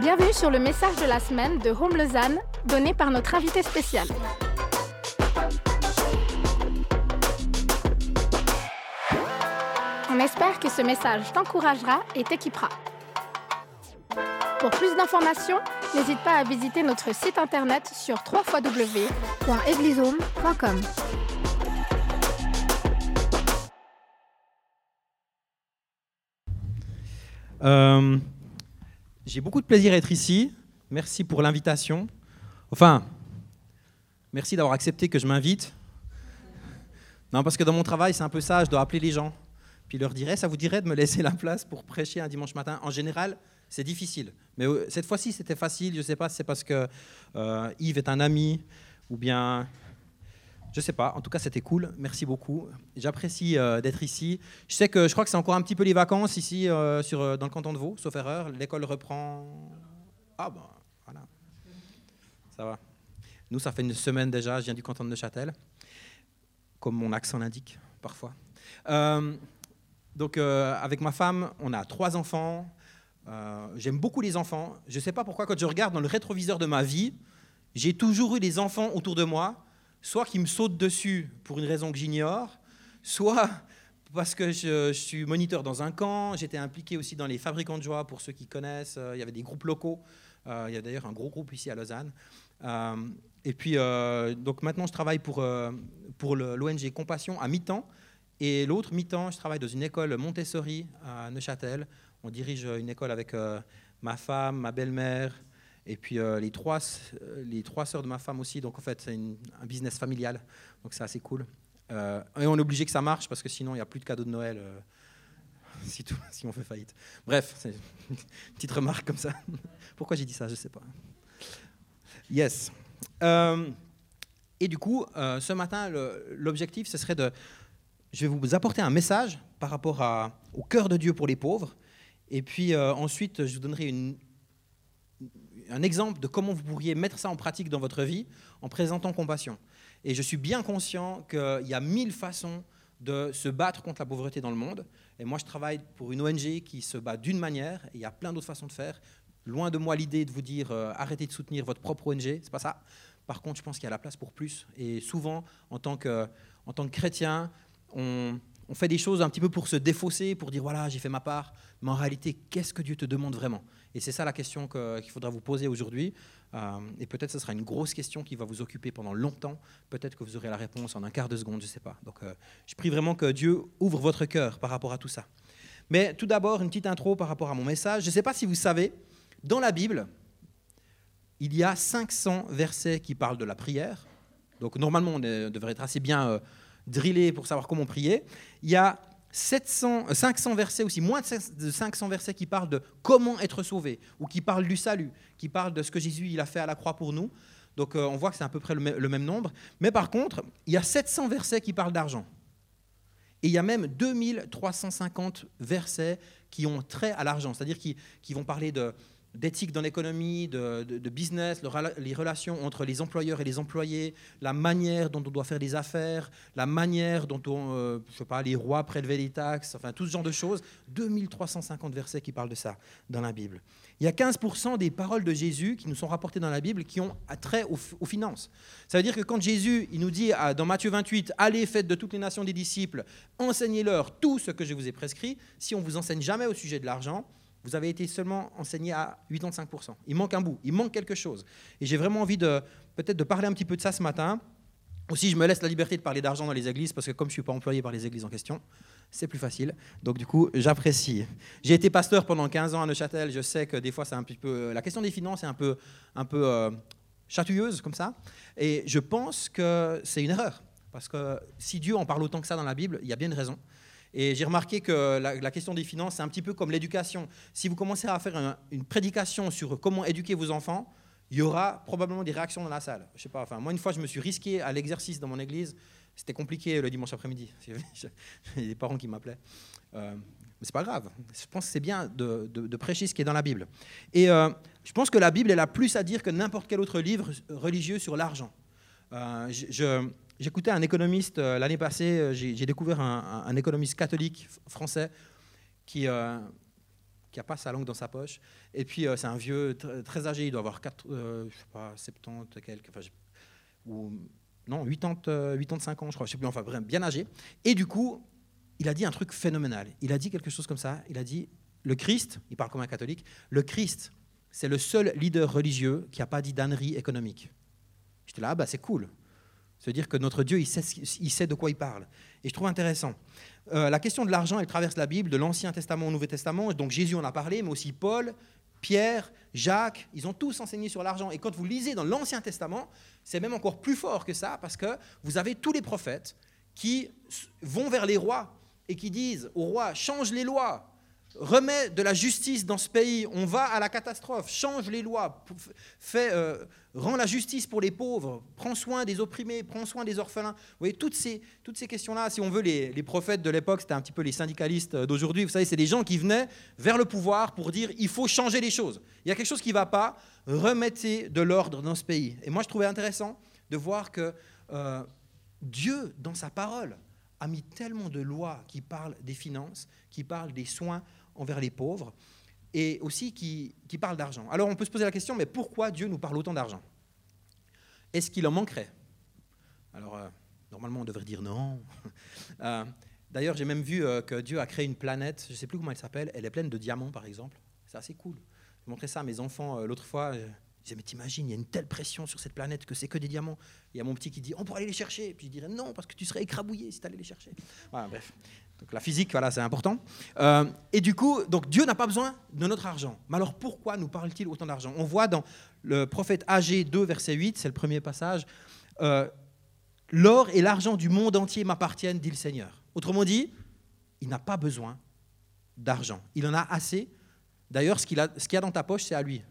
Bienvenue sur le message de la semaine de Home Lausanne, donné par notre invité spécial. On espère que ce message t'encouragera et t'équipera. Pour plus d'informations, n'hésite pas à visiter notre site internet sur www.eglisehome.com. Euh, J'ai beaucoup de plaisir à être ici. Merci pour l'invitation. Enfin, merci d'avoir accepté que je m'invite. Non, parce que dans mon travail, c'est un peu ça, je dois appeler les gens. Puis leur dirais, ça vous dirait de me laisser la place pour prêcher un dimanche matin? En général, c'est difficile. Mais euh, cette fois-ci, c'était facile. Je ne sais pas si c'est parce que euh, Yves est un ami ou bien je sais pas. En tout cas, c'était cool. Merci beaucoup. J'apprécie euh, d'être ici. Je sais que je crois que c'est encore un petit peu les vacances ici euh, sur, euh, dans le canton de Vaud, sauf erreur. L'école reprend. Ah ben voilà. Ça va. Nous, ça fait une semaine déjà. Je viens du canton de Neuchâtel, comme mon accent l'indique parfois. Donc, avec ma femme, on a trois enfants. J'aime beaucoup les enfants. Je ne sais pas pourquoi, quand je regarde dans le rétroviseur de ma vie, j'ai toujours eu des enfants autour de moi soit qui me sautent dessus pour une raison que j'ignore, soit parce que je, je suis moniteur dans un camp, j'étais impliqué aussi dans les fabricants de joie, pour ceux qui connaissent, euh, il y avait des groupes locaux, Euh, il y a d'ailleurs un gros groupe ici à Lausanne. Euh, et puis, donc maintenant, je travaille pour, pour l'ONG Compassion à mi-temps, et l'autre mi-temps, je travaille dans une école Montessori à Neuchâtel. On dirige une école avec ma femme, ma belle-mère, et puis euh, les, trois, euh, les trois sœurs de ma femme aussi. Donc en fait, c'est un business familial. Donc c'est assez cool. Euh, et on est obligé que ça marche parce que sinon, il n'y a plus de cadeaux de Noël si, on fait faillite. Bref, c'est une petite remarque comme ça. Pourquoi j'ai dit ça Je ne sais pas. Yes. Et du coup, ce matin, l'objectif, ce serait de... Je vais vous apporter un message par rapport au cœur de Dieu pour les pauvres. Et puis ensuite, je vous donnerai une, un exemple de comment vous pourriez mettre ça en pratique dans votre vie en présentant compassion. Et je suis bien conscient qu'il y a mille façons de se battre contre la pauvreté dans le monde. Et moi, je travaille pour une ONG qui se bat d'une manière, et il y a plein d'autres façons de faire. Loin de moi l'idée de vous dire euh, arrêtez de soutenir votre propre ONG, c'est pas ça. Par contre, je pense qu'il y a la place pour plus. Et souvent, en tant que, en tant que chrétien, on, on fait des choses un petit peu pour se défausser, pour dire voilà, j'ai fait ma part. Mais en réalité, qu'est-ce que Dieu te demande vraiment? Et c'est ça la question que- qu'il faudra vous poser aujourd'hui. Euh, et peut-être ce sera une grosse question qui va vous occuper pendant longtemps. Peut-être que vous aurez la réponse en un quart de seconde, je ne sais pas. Donc, euh, je prie vraiment que Dieu ouvre votre cœur par rapport à tout ça. Mais tout d'abord, une petite intro par rapport à mon message. Je ne sais pas si vous savez, dans la Bible, il y a 500 versets qui parlent de la prière. Donc normalement, on devrait être assez bien euh, drillé pour savoir comment prier. Il y a 700, euh, 500 versets aussi, moins de 500 de 500 versets qui parlent de comment être sauvé, ou qui parlent du salut, qui parlent de ce que Jésus il a fait à la croix pour nous. Donc euh, on voit que c'est à peu près le même nombre. Mais par contre, il y a 700 versets qui parlent d'argent. Et il y a même 2350 versets qui ont trait à l'argent, c'est-à-dire qui, qui vont parler de, d'éthique dans l'économie, de, business, les relations entre les employeurs et les employés, la manière dont on doit faire des affaires, la manière dont on, euh, je sais pas, les rois prélevaient les taxes, enfin tout ce genre de choses. 2350 versets qui parlent de ça dans la Bible. Il y a 15% des paroles de Jésus qui nous sont rapportées dans la Bible qui ont trait aux, finances. Ça veut dire que quand Jésus il nous dit dans Matthieu 28, allez, faites de toutes les nations des disciples, enseignez-leur tout ce que je vous ai prescrit, si on vous enseigne jamais au sujet de l'argent, vous avez été seulement enseigné à 85%. Il manque un bout, il manque quelque chose. Et j'ai vraiment envie de peut-être de parler un petit peu de ça ce matin. Aussi, je me laisse la liberté de parler d'argent dans les églises parce que comme je ne suis pas employé par les églises en question, c'est plus facile. Donc du coup, j'apprécie. J'ai été pasteur pendant 15 ans à Neuchâtel. Je sais que des fois, c'est un petit peu la question des finances est un peu, un peu euh, chatouilleuse comme ça. Et je pense que c'est une erreur parce que si Dieu en parle autant que ça dans la Bible, il y a bien une raison. Et j'ai remarqué que la, question des finances, c'est un petit peu comme l'éducation. Si vous commencez à faire un- une prédication sur comment éduquer vos enfants, il y aura probablement des réactions dans la salle. Je sais pas. Enfin, moi, une fois, je me suis risqué à l'exercice dans mon église. C'était compliqué le dimanche après-midi. J'avais des parents qui m'appelaient. Euh, mais c'est pas grave. Je pense que c'est bien de, de- prêcher ce qui est dans la Bible. Et euh, je pense que la Bible, elle a plus à dire que n'importe quel autre livre religieux sur l'argent. Euh, je- J'écoutais un économiste euh, l'année passée, euh, j'ai découvert un, économiste catholique français qui, euh, qui n'a pas sa langue dans sa poche. Et puis, c'est un vieux très âgé, il doit avoir 4, je sais pas, 70 quelques, non, 80, 85 ans, je crois, je sais plus, enfin, bien âgé. Et du coup, il a dit un truc phénoménal. Il a dit quelque chose comme ça. Il a dit le Christ, il parle comme un catholique, le Christ, c'est le seul leader religieux qui n'a pas dit d'ânerie économique. J'étais là, ah bah c'est cool. Se dire que notre Dieu, il sait, de quoi il parle. Et je trouve intéressant. Euh, la question de l'argent, elle traverse la Bible, de l'Ancien Testament au Nouveau Testament. Donc Jésus en a parlé, mais aussi Paul, Pierre, Jacques, ils ont tous enseigné sur l'argent. Et quand vous lisez dans l'Ancien Testament, c'est même encore plus fort que ça, parce que vous avez tous les prophètes qui vont vers les rois et qui disent au roi, change les lois, remets de la justice dans ce pays, on va à la catastrophe, change les lois, fais, euh, rends la justice pour les pauvres, prends soin des opprimés, prends soin des orphelins. Vous voyez, toutes ces, toutes ces questions-là, si on veut, les, prophètes de l'époque, c'était un petit peu les syndicalistes d'aujourd'hui, vous savez, c'est des gens qui venaient vers le pouvoir pour dire, il faut changer les choses. Il y a quelque chose qui ne va pas, remettez de l'ordre dans ce pays. Et moi, je trouvais intéressant de voir que euh, Dieu, dans sa parole, a mis tellement de lois qui parlent des finances, qui parlent des soins envers les pauvres, et aussi qui, qui parlent d'argent. Alors on peut se poser la question, mais pourquoi Dieu nous parle autant d'argent? Est-ce qu'il en manquerait? Alors, euh, normalement, on devrait dire non. Euh, d'ailleurs, j'ai même vu euh, que Dieu a créé une planète, je ne sais plus comment elle s'appelle, elle est pleine de diamants, par exemple. C'est assez cool. J'ai montré ça à mes enfants l'autre fois. Je disais, mais t'imagines, il y a une telle pression sur cette planète que c'est que des diamants. Il y a mon petit qui dit, on pourrait aller les chercher. Puis je dirais, non, parce que tu serais écrabouillé si tu allais les chercher. Voilà, bref. Donc la physique, voilà, c'est important. Euh, et du coup, donc Dieu n'a pas besoin de notre argent. Mais alors pourquoi nous parle-t-il autant d'argent? On voit dans le prophète AG 2, verset 8, c'est le premier passage, euh, L'or et l'argent du monde entier m'appartiennent, dit le Seigneur. Autrement dit, il n'a pas besoin d'argent. Il en a assez. D'ailleurs, ce qu'il a, a dans ta poche, c'est à lui.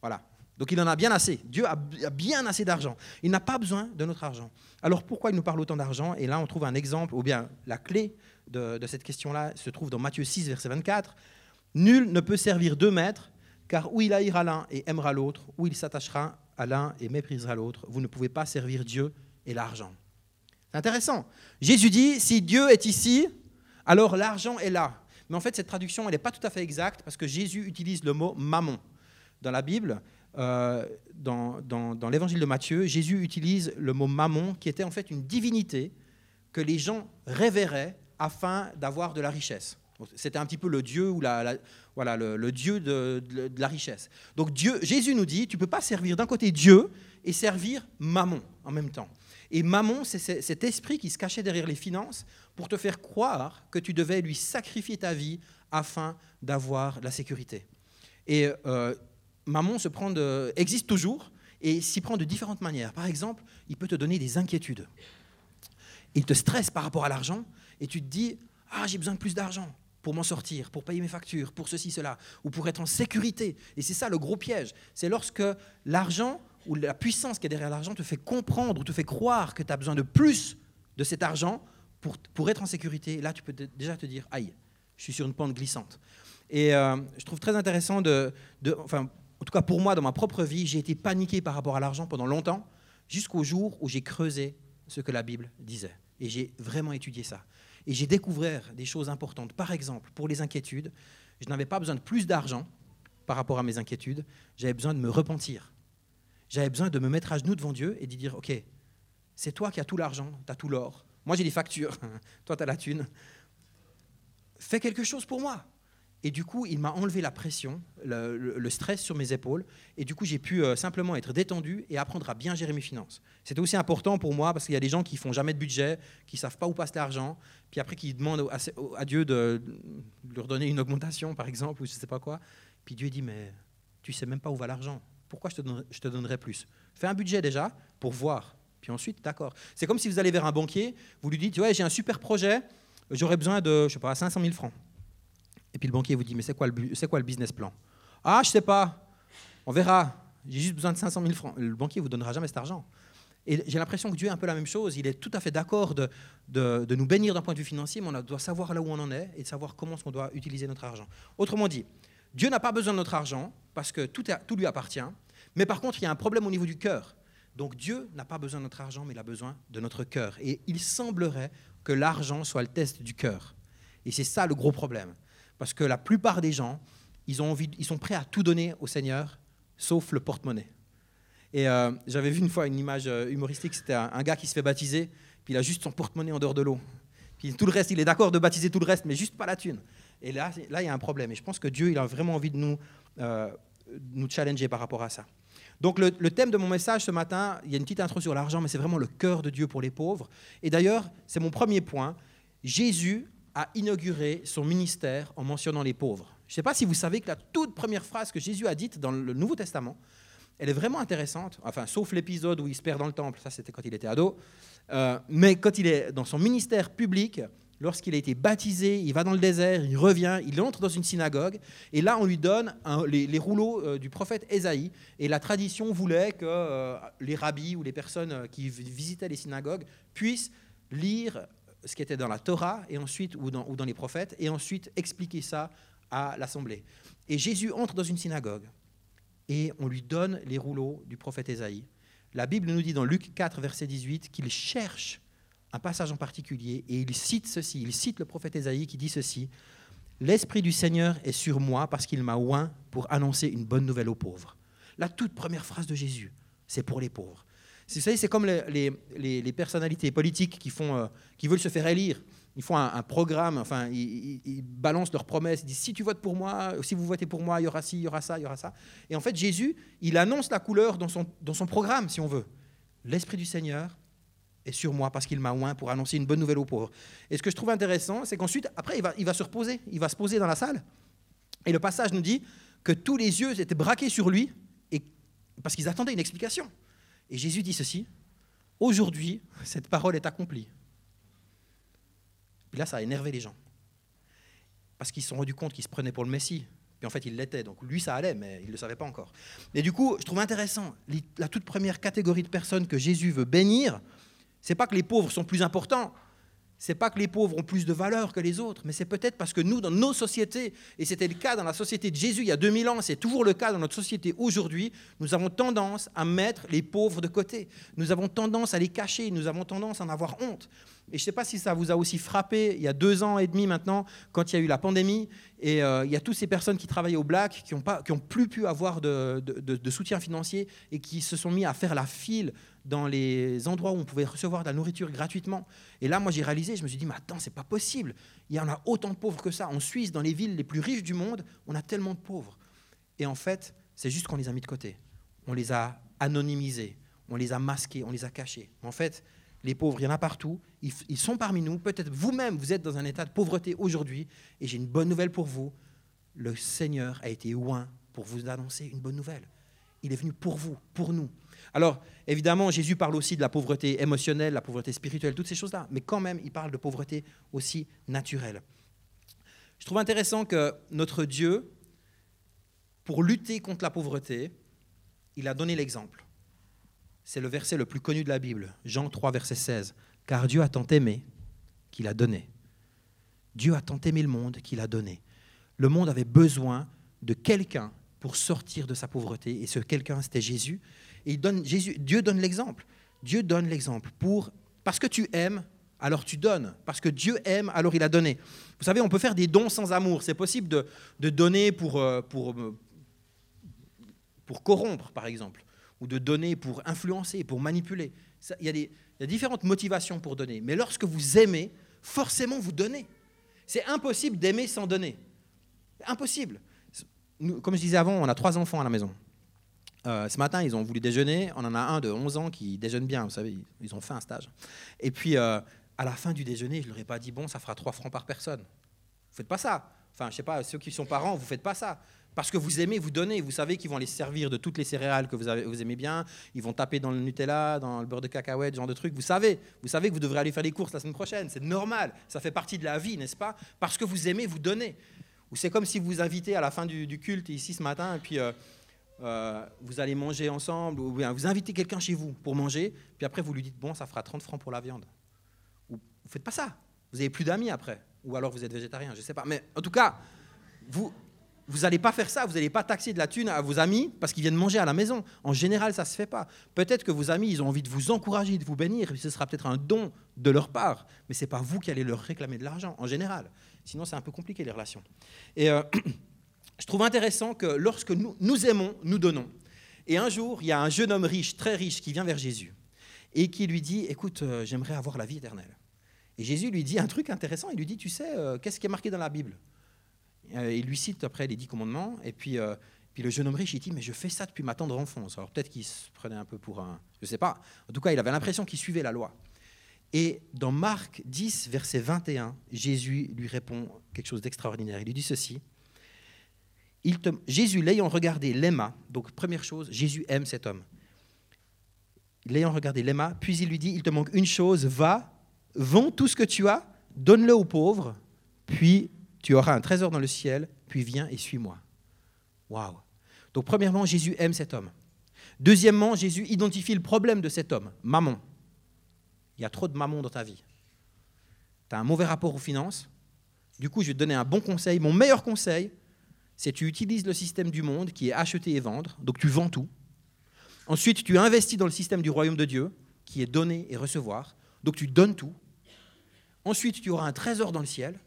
Voilà. Donc il en a bien assez. Dieu a bien assez d'argent. Il n'a pas besoin de notre argent. Alors pourquoi il nous parle autant d'argent? Et là, on trouve un exemple, ou bien la clé de, cette question-là se trouve dans Matthieu 6, verset 24. Nul ne peut servir deux maîtres, car ou il haïra l'un et aimera l'autre, ou il s'attachera à l'un et méprisera l'autre. Vous ne pouvez pas servir Dieu et l'argent. C'est intéressant. Jésus dit, si Dieu est ici, alors l'argent est là. Mais en fait, cette traduction, elle n'est pas tout à fait exacte, parce que Jésus utilise le mot mammon. Dans la Bible, euh, dans, l'évangile de Matthieu, Jésus utilise le mot mammon, qui était en fait une divinité que les gens révéraient afin d'avoir de la richesse. C'était un petit peu le dieu ou la, voilà le, dieu de, la richesse. Donc Dieu, Jésus nous dit, tu peux pas servir d'un côté Dieu et servir mammon en même temps. Et mammon, c'est cet esprit qui se cachait derrière les finances pour te faire croire que tu devais lui sacrifier ta vie afin d'avoir la sécurité. Et euh, Mammon se prend de, existe toujours et s'y prend de différentes manières. Par exemple, il peut te donner des inquiétudes. Il te stresse par rapport à l'argent et tu te dis Ah, j'ai besoin de plus d'argent pour m'en sortir, pour payer mes factures, pour ceci, cela, ou pour être en sécurité. Et c'est ça le gros piège. C'est lorsque l'argent ou la puissance qui est derrière l'argent te fait comprendre ou te fait croire que tu as besoin de plus de cet argent pour, pour être en sécurité. Là, tu peux déjà te dire Aïe, je suis sur une pente glissante. Et euh, je trouve très intéressant de, de, enfin, en tout cas pour moi, dans ma propre vie, j'ai été paniqué par rapport à l'argent pendant longtemps, jusqu'au jour où j'ai creusé ce que la Bible disait. Et j'ai vraiment étudié ça. Et j'ai découvert des choses importantes. Par exemple, pour les inquiétudes, je n'avais pas besoin de plus d'argent par rapport à mes inquiétudes, j'avais besoin de me repentir. J'avais besoin de me mettre à genoux devant Dieu et de dire, OK, c'est toi qui as tout l'argent, tu as tout l'or. Moi, j'ai des factures, toi, tu as la thune. Fais quelque chose pour moi. Et du coup, il m'a enlevé la pression, le, stress sur mes épaules. Et du coup, j'ai pu euh, simplement être détendu et apprendre à bien gérer mes finances. C'était aussi important pour moi parce qu'il y a des gens qui font jamais de budget, qui savent pas où passe l'argent, puis après qui demandent à, Dieu de, leur donner une augmentation, par exemple, ou je sais pas quoi. Puis Dieu dit mais tu sais même pas où va l'argent. Pourquoi je te, donnerai, plus? Fais un budget déjà pour voir. Puis ensuite, d'accord. C'est comme si vous allez vers un banquier, vous lui dites ouais j'ai un super projet, j'aurais besoin de je sais pas 500 000 francs. Et puis le banquier vous dit, mais c'est quoi, le, quoi le business plan? Ah, je sais pas, on verra, j'ai juste besoin de 500 000 francs. Le banquier vous donnera jamais cet argent. Et j'ai l'impression que Dieu est un peu la même chose. Il est tout à fait d'accord de, de, nous bénir d'un point de vue financier, mais on doit savoir là où on en est et de savoir comment on doit utiliser notre argent. Autrement dit, Dieu n'a pas besoin de notre argent parce que tout, tout lui appartient. Mais par contre, il y a un problème au niveau du cœur. Donc Dieu n'a pas besoin de notre argent, mais il a besoin de notre cœur. Et il semblerait que l'argent soit le test du cœur. Et c'est ça le gros problème. Parce que la plupart des gens, ils, ont envie, ils sont prêts à tout donner au Seigneur, sauf le porte-monnaie. Et euh, j'avais vu une fois une image euh, humoristique, c'était un, gars qui se fait baptiser, puis il a juste son porte-monnaie en dehors de l'eau. Puis tout le reste, il est d'accord de baptiser tout le reste, mais juste pas la thune. Et là, là, il y a un problème. Et je pense que Dieu, il a vraiment envie de nous, euh, nous challenger par rapport à ça. Donc le, le, thème de mon message ce matin, il y a une petite intro sur l'argent, mais c'est vraiment le cœur de Dieu pour les pauvres. Et d'ailleurs, c'est mon premier point. Jésus a inauguré son ministère en mentionnant les pauvres. Je ne sais pas si vous savez que la toute première phrase que Jésus a dite dans le Nouveau Testament, elle est vraiment intéressante, enfin, sauf l'épisode où il se perd dans le temple, ça c'était quand il était ado, euh, mais quand il est dans son ministère public, lorsqu'il a été baptisé, il va dans le désert, il revient, il entre dans une synagogue, et là on lui donne les, rouleaux euh, du prophète Ésaïe, et la tradition voulait que euh, les rabbis ou les personnes qui visitaient les synagogues puissent lire ce qui était dans la Torah et ensuite ou dans, ou dans les prophètes, et ensuite expliquer ça à l'assemblée. Et Jésus entre dans une synagogue et on lui donne les rouleaux du prophète Ésaïe. La Bible nous dit dans Luc 4, verset 18, qu'il cherche un passage en particulier et il cite ceci, il cite le prophète Ésaïe qui dit ceci, L'Esprit du Seigneur est sur moi parce qu'il m'a oint pour annoncer une bonne nouvelle aux pauvres. La toute première phrase de Jésus, c'est pour les pauvres. Vous savez, c'est comme les, personnalités politiques qui, font, euh, qui veulent se faire élire ils font un, programme, enfin, ils, balancent leurs promesses, ils disent si tu votes pour moi, si vous votez pour moi, il y aura ci, il y aura ça, il y aura ça. Et en fait, Jésus, il annonce la couleur dans son, dans son programme, si on veut. L'Esprit du Seigneur est sur moi parce qu'il m'a oint pour annoncer une bonne nouvelle aux pauvres. Et ce que je trouve intéressant, c'est qu'ensuite, après, il va, il va se reposer, il va se poser dans la salle. Et le passage nous dit que tous les yeux étaient braqués sur lui et, parce qu'ils attendaient une explication. Et Jésus dit ceci, aujourd'hui, cette parole est accomplie. Puis là, ça a énervé les gens. Parce qu'ils se sont rendus compte qu'ils se prenaient pour le Messie. Puis en fait, il l'était. Donc lui, ça allait, mais il ne le savait pas encore. Et du coup, je trouve intéressant, la toute première catégorie de personnes que Jésus veut bénir, c'est pas que les pauvres sont plus importants, c'est pas que les pauvres ont plus de valeur que les autres, mais c'est peut-être parce que nous, dans nos sociétés, et c'était le cas dans la société de Jésus il y a 2000 ans, c'est toujours le cas dans notre société aujourd'hui, nous avons tendance à mettre les pauvres de côté. Nous avons tendance à les cacher, nous avons tendance à en avoir honte. Et je ne sais pas si ça vous a aussi frappé il y a deux ans et demi maintenant, quand il y a eu la pandémie, et euh, il y a toutes ces personnes qui travaillaient au Black, qui n'ont ont plus pu avoir de, soutien financier et qui se sont mis à faire la file dans les endroits où on pouvait recevoir de la nourriture gratuitement. Et là, moi, j'ai réalisé, je me suis dit, mais attends, c'est pas possible. Il y en a autant de pauvres que ça. En Suisse, dans les villes les plus riches du monde, on a tellement de pauvres. Et en fait, c'est juste qu'on les a mis de côté. On les a anonymisés, on les a masqués, on les a cachés. En fait, les pauvres, il y en a partout. Ils, ils sont parmi nous. Peut-être vous-même, vous êtes dans un état de pauvreté aujourd'hui. Et j'ai une bonne nouvelle pour vous. Le Seigneur a été loin pour vous annoncer une bonne nouvelle. Il est venu pour vous, pour nous. Alors, évidemment, Jésus parle aussi de la pauvreté émotionnelle, la pauvreté spirituelle, toutes ces choses-là, mais quand même, il parle de pauvreté aussi naturelle. Je trouve intéressant que notre Dieu, pour lutter contre la pauvreté, il a donné l'exemple. C'est le verset le plus connu de la Bible, Jean 3, verset 16. Car Dieu a tant aimé qu'il a donné. Dieu a tant aimé le monde qu'il a donné. Le monde avait besoin de quelqu'un pour sortir de sa pauvreté, et ce quelqu'un, c'était Jésus. Dieu donne l'exemple. Dieu donne l'exemple pour parce que tu aimes, alors tu donnes. Parce que Dieu aime, alors il a donné. Vous savez, on peut faire des dons sans amour. C'est possible de, de, donner pour, euh, pour, euh, pour corrompre, par exemple, ou de donner pour influencer, pour manipuler. Il y, a des, il y a différentes motivations pour donner. Mais lorsque vous aimez, forcément vous donnez. C'est impossible d'aimer sans donner. Impossible. comme je disais avant, on a trois enfants à la maison. Euh, ce matin, ils ont voulu déjeuner. On en a un de 11 ans qui déjeune bien, vous savez, ils ont fait un stage. Et puis, euh, à la fin du déjeuner, je leur ai pas dit, bon, ça fera 3 francs par personne. Vous faites pas ça. Enfin, je sais pas, ceux qui sont parents, vous faites pas ça. Parce que vous aimez, vous donnez. Vous savez qu'ils vont les servir de toutes les céréales que vous, aimez bien. Ils vont taper dans le Nutella, dans le beurre de cacahuète, ce genre de trucs. Vous savez, vous savez que vous devrez aller faire les courses la semaine prochaine. C'est normal. Ça fait partie de la vie, n'est-ce pas? Parce que vous aimez, vous donnez. Ou c'est comme si vous invitez à la fin du, culte ici ce matin, et puis euh, euh, vous allez manger ensemble, ou bien vous invitez quelqu'un chez vous pour manger, puis après vous lui dites, bon, ça fera 30 francs pour la viande. Ou, vous faites pas ça. Vous n'avez plus d'amis après. Ou alors vous êtes végétarien, je ne sais pas. Mais en tout cas, vous vous n'allez pas faire ça, vous n'allez pas taxer de la thune à vos amis parce qu'ils viennent manger à la maison. En général, ça ne se fait pas. Peut-être que vos amis, ils ont envie de vous encourager, de vous bénir, ce sera peut-être un don de leur part, mais ce n'est pas vous qui allez leur réclamer de l'argent, en général. Sinon, c'est un peu compliqué les relations. Et euh, je trouve intéressant que lorsque nous, aimons, nous donnons. Et un jour, il y a un jeune homme riche, très riche, qui vient vers Jésus et qui lui dit Écoute, euh, j'aimerais avoir la vie éternelle. Et Jésus lui dit un truc intéressant il lui dit Tu sais, euh, qu'est-ce qui est marqué dans la Bible? Il lui cite après les dix commandements. Et puis, puis le jeune homme riche, il dit Mais je fais ça depuis ma tendre enfance. Alors peut-être qu'il se prenait un peu pour un. Je ne sais pas. En tout cas, il avait l'impression qu'il suivait la loi. Et dans Marc 10, verset 21, Jésus lui répond quelque chose d'extraordinaire. Il lui dit ceci. Jésus, l'ayant regardé, l'aima. Donc, première chose, Jésus aime cet homme. L'ayant regardé, l'aima. Puis il lui dit Il te manque une chose, va, vends tout ce que tu as, donne-le aux pauvres, puis tu auras un trésor dans le ciel, puis viens et suis-moi. Waouh Donc, premièrement, Jésus aime cet homme. Deuxièmement, Jésus identifie le problème de cet homme, maman. Il y a trop de maman dans ta vie. Tu as un mauvais rapport aux finances. Du coup, je vais te donner un bon conseil. Mon meilleur conseil, c'est tu utilises le système du monde qui est acheter et vendre, donc tu vends tout. Ensuite, tu investis dans le système du royaume de Dieu, qui est donner et recevoir, donc tu donnes tout. Ensuite, tu auras un trésor dans le ciel.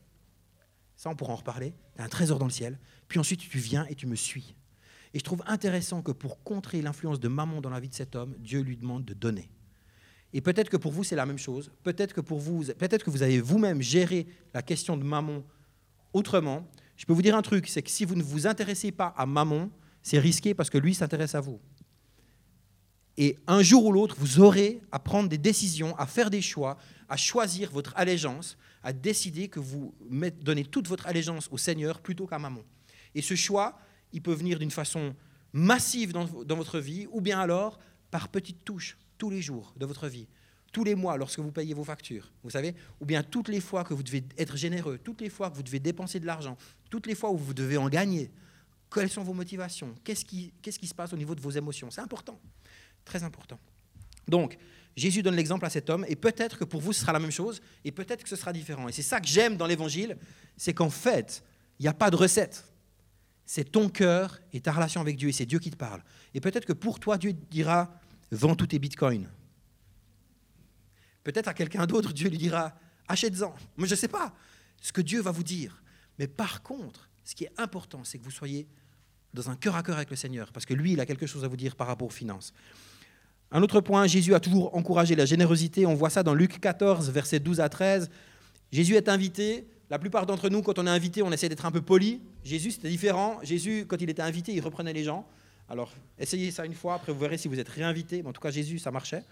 Ça, on pourra en reparler. un trésor dans le ciel. Puis ensuite, tu viens et tu me suis. Et je trouve intéressant que pour contrer l'influence de maman dans la vie de cet homme, Dieu lui demande de donner. Et peut-être que pour vous, c'est la même chose. Peut-être que pour vous, peut-être que vous avez vous-même géré la question de maman autrement. Je peux vous dire un truc, c'est que si vous ne vous intéressez pas à maman, c'est risqué parce que lui s'intéresse à vous. Et un jour ou l'autre, vous aurez à prendre des décisions, à faire des choix, à choisir votre allégeance, à décider que vous donnez toute votre allégeance au Seigneur plutôt qu'à maman. Et ce choix, il peut venir d'une façon massive dans, dans, votre vie, ou bien alors par petites touches, tous les jours de votre vie, tous les mois lorsque vous payez vos factures, vous savez, ou bien toutes les fois que vous devez être généreux, toutes les fois que vous devez dépenser de l'argent, toutes les fois où vous devez en gagner. Quelles sont vos motivations Qu'est-ce qui, qu'est-ce qui se passe au niveau de vos émotions? C'est important, très important. Donc, Jésus donne l'exemple à cet homme, et peut-être que pour vous, ce sera la même chose, et peut-être que ce sera différent. Et c'est ça que j'aime dans l'Évangile, c'est qu'en fait, il n'y a pas de recette c'est ton cœur et ta relation avec Dieu, et c'est Dieu qui te parle. Et peut-être que pour toi, Dieu dira, vends tous tes bitcoins. Peut-être à quelqu'un d'autre, Dieu lui dira, achète-en. Moi, je ne sais pas ce que Dieu va vous dire. Mais par contre, ce qui est important, c'est que vous soyez dans un cœur à cœur avec le Seigneur, parce que lui, il a quelque chose à vous dire par rapport aux finances. Un autre point, Jésus a toujours encouragé la générosité. On voit ça dans Luc 14, versets 12 à 13. Jésus est invité la plupart d'entre nous, quand on est invité, on essaie d'être un peu poli. Jésus, c'était différent. Jésus, quand il était invité, il reprenait les gens. Alors, essayez ça une fois, après vous verrez si vous êtes réinvité. Mais en tout cas, Jésus, ça marchait.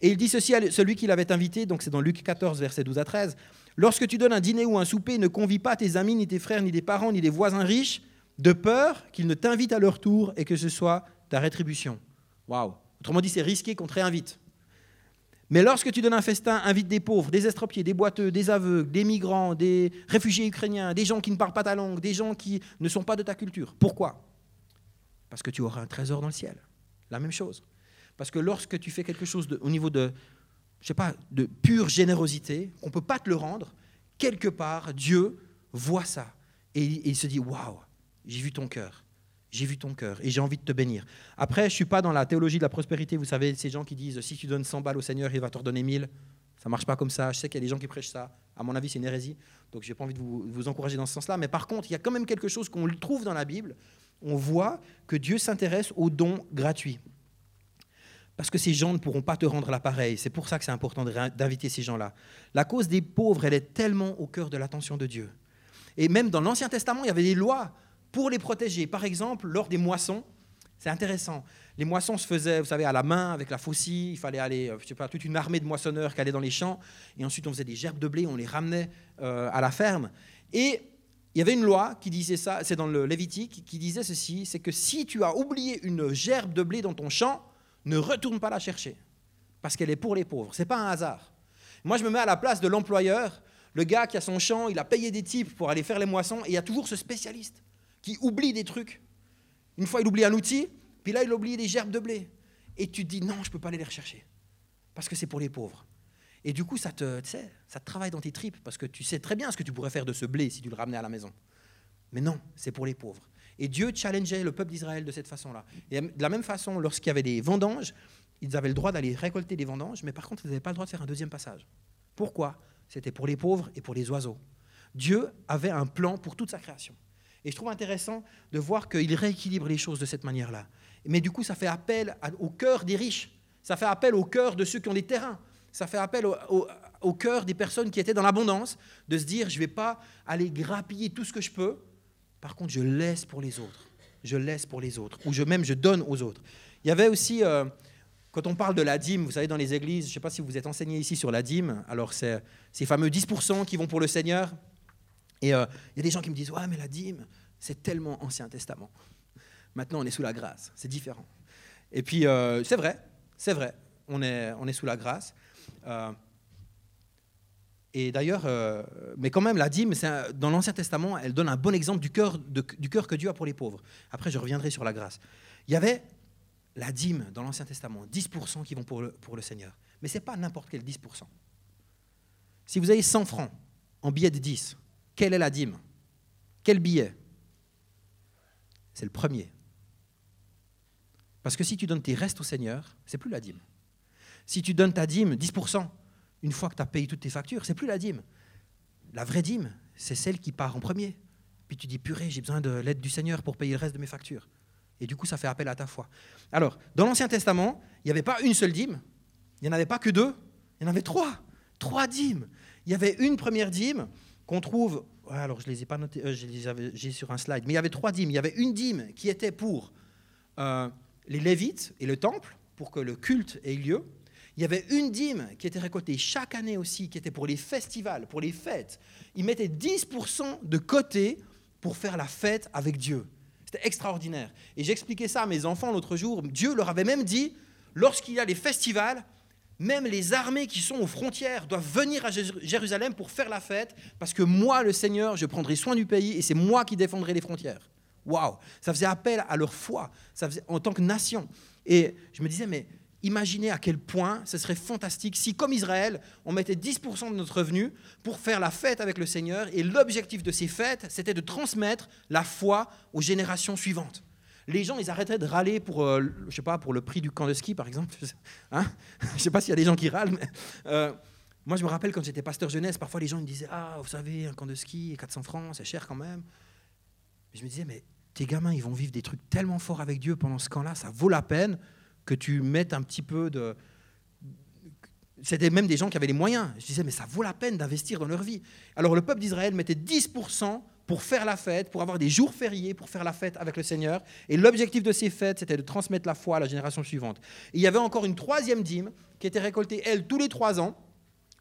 Et il dit ceci à celui qui l'avait invité, donc c'est dans Luc 14, versets 12 à 13. Lorsque tu donnes un dîner ou un souper, ne convie pas tes amis, ni tes frères, ni tes parents, ni des voisins riches, de peur qu'ils ne t'invitent à leur tour et que ce soit ta rétribution. Waouh Autrement dit, c'est risqué qu'on te réinvite. Mais lorsque tu donnes un festin, invite des pauvres, des estropiés, des boiteux, des aveugles, des migrants, des réfugiés ukrainiens, des gens qui ne parlent pas ta langue, des gens qui ne sont pas de ta culture. Pourquoi? Parce que tu auras un trésor dans le ciel. La même chose. Parce que lorsque tu fais quelque chose au niveau de, je sais pas, de pure générosité, on ne peut pas te le rendre, quelque part, Dieu voit ça. Et, il se dit, waouh, j'ai vu ton cœur j'ai vu ton cœur et j'ai envie de te bénir. Après, je ne suis pas dans la théologie de la prospérité. Vous savez, ces gens qui disent si tu donnes 100 balles au Seigneur, il va te redonner 1000. Ça ne marche pas comme ça. Je sais qu'il y a des gens qui prêchent ça. À mon avis, c'est une hérésie. Donc, je n'ai pas envie de vous, encourager dans ce sens-là. Mais par contre, il y a quand même quelque chose qu'on trouve dans la Bible. On voit que Dieu s'intéresse aux dons gratuits. Parce que ces gens ne pourront pas te rendre l'appareil. C'est pour ça que c'est important d'inviter ces gens-là. La cause des pauvres, elle est tellement au cœur de l'attention de Dieu. Et même dans l'Ancien Testament, il y avait des lois pour les protéger. Par exemple, lors des moissons, c'est intéressant. Les moissons se faisaient, vous savez, à la main, avec la faucille. Il fallait aller, euh, je sais pas, toute une armée de moissonneurs qui allaient dans les champs. Et ensuite, on faisait des gerbes de blé, on les ramenait euh, à la ferme. Et il y avait une loi qui disait ça, c'est dans le Lévitique, qui disait ceci, c'est que si tu as oublié une gerbe de blé dans ton champ, ne retourne pas la chercher, parce qu'elle est pour les pauvres. C'est pas un hasard. Moi, je me mets à la place de l'employeur, le gars qui a son champ, il a payé des types pour aller faire les moissons, et il y a toujours ce spécialiste qui oublie des trucs. Une fois, il oublie un outil, puis là, il oublie des gerbes de blé. Et tu te dis, non, je ne peux pas aller les rechercher, parce que c'est pour les pauvres. Et du coup, ça te, ça te travaille dans tes tripes, parce que tu sais très bien ce que tu pourrais faire de ce blé si tu le ramenais à la maison. Mais non, c'est pour les pauvres. Et Dieu challengeait le peuple d'Israël de cette façon-là. Et de la même façon, lorsqu'il y avait des vendanges, ils avaient le droit d'aller récolter des vendanges, mais par contre, ils n'avaient pas le droit de faire un deuxième passage. Pourquoi? C'était pour les pauvres et pour les oiseaux. Dieu avait un plan pour toute sa création. Et je trouve intéressant de voir qu'il rééquilibre les choses de cette manière-là. Mais du coup, ça fait appel au cœur des riches. Ça fait appel au cœur de ceux qui ont des terrains. Ça fait appel au, cœur des personnes qui étaient dans l'abondance, de se dire, je ne vais pas aller grappiller tout ce que je peux. Par contre, je laisse pour les autres. Je laisse pour les autres. Ou je, même, je donne aux autres. Il y avait aussi... Euh, quand on parle de la dîme, vous savez, dans les églises, je ne sais pas si vous êtes enseigné ici sur la dîme, alors c'est ces fameux 10% qui vont pour le Seigneur. Et euh, il y a des gens qui me disent, ouais, mais la dîme, c'est tellement Ancien Testament. Maintenant, on est sous la grâce, c'est différent. Et puis, euh, c'est vrai, c'est vrai, on est, on est sous la grâce. Euh, et d'ailleurs, mais quand même, la dîme, dans l'Ancien Testament, elle donne un bon exemple du cœur, que Dieu a pour les pauvres. Après, je reviendrai sur la grâce. Il y avait la dîme dans l'Ancien Testament, 10% qui vont pour le, Seigneur. Mais ce n'est pas n'importe quel 10%. Si vous avez 100 francs en billet de 10, quelle est la dîme? Quel billet? C'est le premier. Parce que si tu donnes tes restes au Seigneur, c'est plus la dîme. Si tu donnes ta dîme, 10%, une fois que tu as payé toutes tes factures, c'est plus la dîme. La vraie dîme, c'est celle qui part en premier. Puis tu dis, purée, j'ai besoin de l'aide du Seigneur pour payer le reste de mes factures. Et du coup, ça fait appel à ta foi. Alors, dans l'Ancien Testament, il n'y avait pas une seule dîme, il n'y en avait pas que deux, il y en avait trois. Trois dîmes. Il y avait une première dîme qu'on trouve, alors je les ai pas notées, euh, j'ai sur un slide, mais il y avait trois dîmes. Il y avait une dîme qui était pour euh, les Lévites et le temple, pour que le culte ait lieu. Il y avait une dîme qui était récoltée chaque année aussi, qui était pour les festivals, pour les fêtes. Ils mettaient 10% de côté pour faire la fête avec Dieu. C'était extraordinaire. Et j'expliquais ça à mes enfants l'autre jour. Dieu leur avait même dit, lorsqu'il y a les festivals, même les armées qui sont aux frontières doivent venir à Jérusalem pour faire la fête, parce que moi, le Seigneur, je prendrai soin du pays et c'est moi qui défendrai les frontières. Waouh Ça faisait appel à leur foi, ça faisait, en tant que nation. Et je me disais, mais Imaginez à quel point ce serait fantastique si, comme Israël, on mettait 10% de notre revenu pour faire la fête avec le Seigneur. Et l'objectif de ces fêtes, c'était de transmettre la foi aux générations suivantes. Les gens, ils arrêteraient de râler pour, euh, je sais pas, pour le prix du camp de ski, par exemple. Hein je sais pas s'il y a des gens qui râlent, mais euh, moi, je me rappelle quand j'étais pasteur jeunesse, parfois les gens me disaient Ah, vous savez, un camp de ski, 400 francs, c'est cher quand même. je me disais Mais tes gamins, ils vont vivre des trucs tellement forts avec Dieu pendant ce camp-là, ça vaut la peine que tu mettes un petit peu de... C'était même des gens qui avaient les moyens. Je disais, mais ça vaut la peine d'investir dans leur vie. Alors le peuple d'Israël mettait 10% pour faire la fête, pour avoir des jours fériés, pour faire la fête avec le Seigneur. Et l'objectif de ces fêtes, c'était de transmettre la foi à la génération suivante. Il y avait encore une troisième dîme qui était récoltée, elle, tous les trois ans.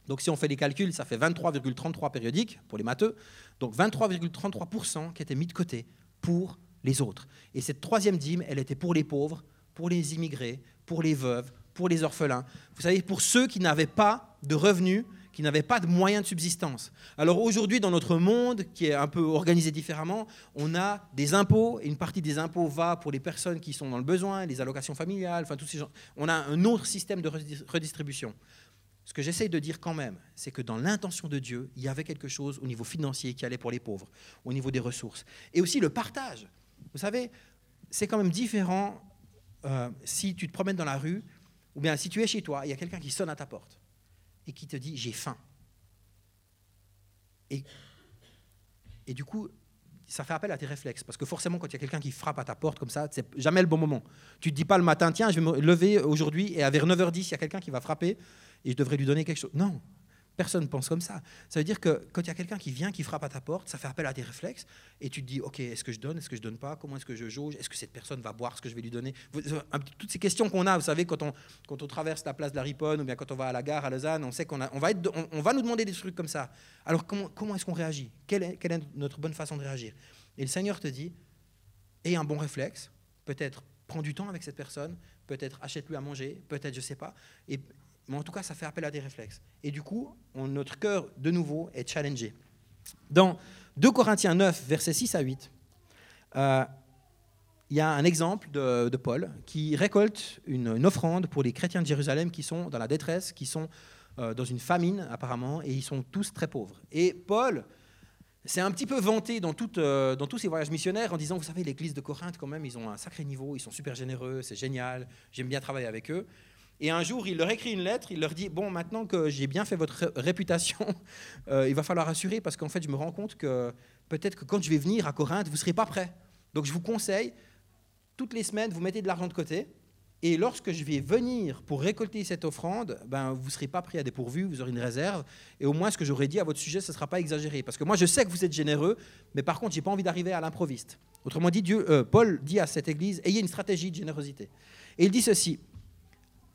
Donc si on fait les calculs, ça fait 23,33 périodiques pour les matheux. Donc 23,33% qui étaient mis de côté pour les autres. Et cette troisième dîme, elle était pour les pauvres, pour les immigrés, pour les veuves, pour les orphelins. Vous savez, pour ceux qui n'avaient pas de revenus, qui n'avaient pas de moyens de subsistance. Alors aujourd'hui, dans notre monde, qui est un peu organisé différemment, on a des impôts, et une partie des impôts va pour les personnes qui sont dans le besoin, les allocations familiales, enfin tous ces gens. On a un autre système de redistribution. Ce que j'essaye de dire quand même, c'est que dans l'intention de Dieu, il y avait quelque chose au niveau financier qui allait pour les pauvres, au niveau des ressources. Et aussi le partage. Vous savez, c'est quand même différent euh, si tu te promènes dans la rue, ou bien si tu es chez toi, il y a quelqu'un qui sonne à ta porte et qui te dit j'ai faim. Et, et du coup, ça fait appel à tes réflexes. Parce que forcément, quand il y a quelqu'un qui frappe à ta porte comme ça, c'est jamais le bon moment. Tu ne te dis pas le matin, tiens, je vais me lever aujourd'hui et à vers 9h10, il y a quelqu'un qui va frapper et je devrais lui donner quelque chose. Non, Personne ne pense comme ça. Ça veut dire que quand il y a quelqu'un qui vient, qui frappe à ta porte, ça fait appel à tes réflexes, et tu te dis, OK, est-ce que je donne, est-ce que je donne pas, comment est-ce que je jauge, est-ce que cette personne va boire ce que je vais lui donner? Toutes ces questions qu'on a, vous savez, quand on, traverse la place de la Riponne, ou bien quand on va à la gare à Lausanne, on sait qu'on on va, nous demander des trucs comme ça. Alors comment, est-ce qu'on réagit? Quelle est, quelle est notre bonne façon de réagir? Et le Seigneur te dit, aie un bon réflexe, peut-être prends du temps avec cette personne, peut-être achète-lui à manger, peut-être je sais pas, mais en tout cas, ça fait appel à des réflexes. Et du coup, notre cœur, de nouveau, est challengé. Dans 2 Corinthiens 9, versets 6 à 8, euh, il y a un exemple de, Paul qui récolte une, offrande pour les chrétiens de Jérusalem qui sont dans la détresse, qui sont euh, dans une famine apparemment, et ils sont tous très pauvres. Et Paul s'est un petit peu vanté dans, euh, dans tous ses voyages missionnaires en disant, vous savez, l'église de Corinthe, quand même, ils ont un sacré niveau, ils sont super généreux, c'est génial, j'aime bien travailler avec eux. Et un jour, il leur écrit une lettre, il leur dit, bon, maintenant que j'ai bien fait votre réputation, euh, il va falloir assurer parce qu'en fait, je me rends compte que peut-être que quand je vais venir à Corinthe, vous ne serez pas prêts. Donc je vous conseille, toutes les semaines, vous mettez de l'argent de côté, et lorsque je vais venir pour récolter cette offrande, ben, vous ne serez pas pris à dépourvu, vous aurez une réserve. Et au moins, ce que j'aurais dit à votre sujet, ce ne sera pas exagéré. Parce que moi, je sais que vous êtes généreux, mais par contre, je n'ai pas envie d'arriver à l'improviste. Autrement dit, Dieu, euh, Paul dit à cette église, ayez une stratégie de générosité. Et il dit ceci,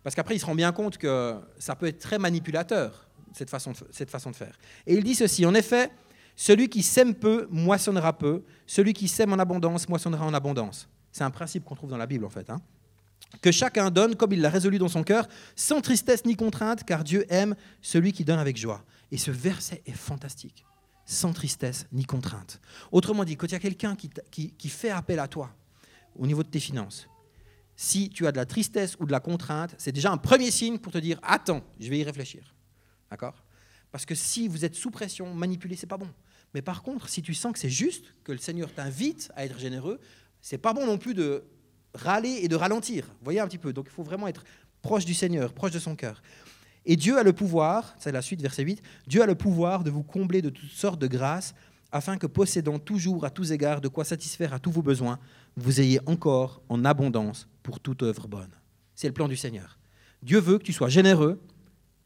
parce qu'après, il se rend bien compte que ça peut être très manipulateur, cette façon de, faire. Et il dit ceci, en effet, celui qui sème peu, moissonnera peu, celui qui sème en abondance, moissonnera en abondance. C'est un principe qu'on trouve dans la Bible, en fait. Hein que chacun donne comme il l'a résolu dans son cœur, sans tristesse ni contrainte, car Dieu aime celui qui donne avec joie. Et ce verset est fantastique, sans tristesse ni contrainte. Autrement dit, quand il y a quelqu'un qui, fait appel à toi au niveau de tes finances, si tu as de la tristesse ou de la contrainte, c'est déjà un premier signe pour te dire attends, je vais y réfléchir. D'accord? Parce que si vous êtes sous pression, manipulé, c'est pas bon. Mais par contre, si tu sens que c'est juste, que le Seigneur t'invite à être généreux, c'est pas bon non plus de râler et de ralentir. Vous voyez un petit peu? Donc il faut vraiment être proche du Seigneur, proche de son cœur. Et Dieu a le pouvoir, c'est la suite, verset 8, Dieu a le pouvoir de vous combler de toutes sortes de grâces, afin que possédant toujours à tous égards de quoi satisfaire à tous vos besoins, vous ayez encore en abondance pour toute œuvre bonne. C'est le plan du Seigneur. Dieu veut que tu sois généreux,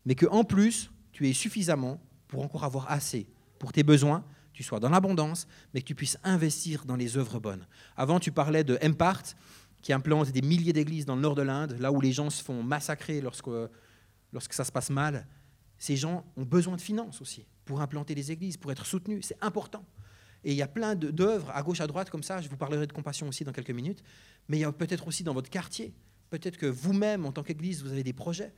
mais que en plus, tu aies suffisamment pour encore avoir assez pour tes besoins, tu sois dans l'abondance, mais que tu puisses investir dans les œuvres bonnes. Avant, tu parlais de Empart, qui implante des milliers d'églises dans le nord de l'Inde, là où les gens se font massacrer lorsque, lorsque ça se passe mal. Ces gens ont besoin de finances aussi pour implanter les églises, pour être soutenus. C'est important. Et il y a plein d'œuvres à gauche, à droite comme ça. Je vous parlerai de compassion aussi dans quelques minutes. Mais il y a peut-être aussi dans votre quartier. Peut-être que vous-même, en tant qu'église, vous avez des projets.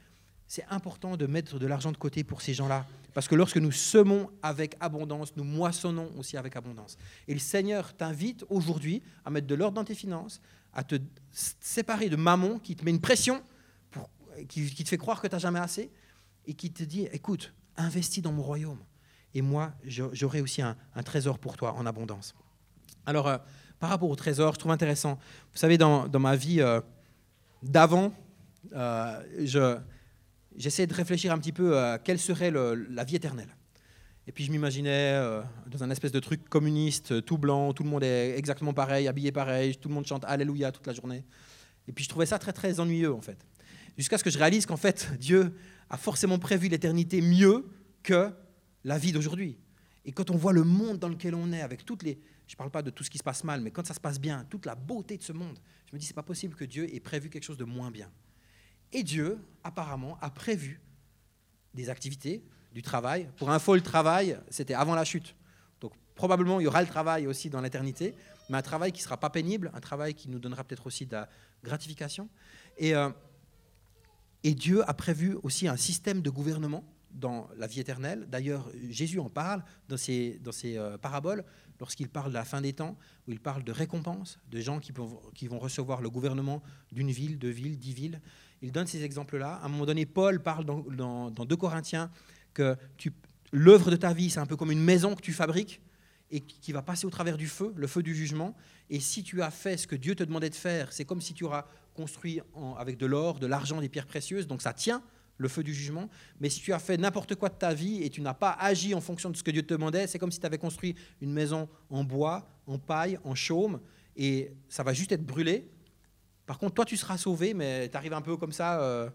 C'est important de mettre de l'argent de côté pour ces gens-là. Parce que lorsque nous semons avec abondance, nous moissonnons aussi avec abondance. Et le Seigneur t'invite aujourd'hui à mettre de l'ordre dans tes finances, à te séparer de maman qui te met une pression, pour, qui, te fait croire que tu n'as jamais assez, et qui te dit, écoute, investis dans mon royaume. Et moi, j'aurai aussi un, trésor pour toi en abondance. Alors, euh, par rapport au trésor, je trouve intéressant. Vous savez, dans, ma vie euh, d'avant, euh, j'essayais de réfléchir un petit peu à quelle serait la vie éternelle. Et puis je m'imaginais euh, dans un espèce de truc communiste, tout blanc, tout le monde est exactement pareil, habillé pareil, tout le monde chante Alléluia toute la journée. Et puis je trouvais ça très très ennuyeux en fait. Jusqu'à ce que je réalise qu'en fait Dieu a forcément prévu l'éternité mieux que la vie d'aujourd'hui. Et quand on voit le monde dans lequel on est, avec toutes les, je ne parle pas de tout ce qui se passe mal, mais quand ça se passe bien, toute la beauté de ce monde, je me dis c'est pas possible que Dieu ait prévu quelque chose de moins bien. Et Dieu apparemment a prévu des activités, du travail. Pour info, le travail, c'était avant la chute. Donc probablement, il y aura le travail aussi dans l'éternité, mais un travail qui ne sera pas pénible, un travail qui nous donnera peut-être aussi de la gratification. Et, euh, et Dieu a prévu aussi un système de gouvernement dans la vie éternelle. D'ailleurs, Jésus en parle dans ses, dans ses euh, paraboles, lorsqu'il parle de la fin des temps, où il parle de récompense, de gens qui, qui vont recevoir le gouvernement d'une ville, deux villes, dix villes. Il donne ces exemples-là. À un moment donné, Paul parle dans, dans, dans 2 Corinthiens que l'œuvre de ta vie, c'est un peu comme une maison que tu fabriques et qui va passer au travers du feu, le feu du jugement. Et si tu as fait ce que Dieu te demandait de faire, c'est comme si tu auras construit avec de l'or, de l'argent, des pierres précieuses, donc ça tient le feu du jugement. Mais si tu as fait n'importe quoi de ta vie et tu n'as pas agi en fonction de ce que Dieu te demandait, c'est comme si tu avais construit une maison en bois, en paille, en chaume, et ça va juste être brûlé. Par contre, toi, tu seras sauvé, mais tu arrives un peu comme ça. Euh,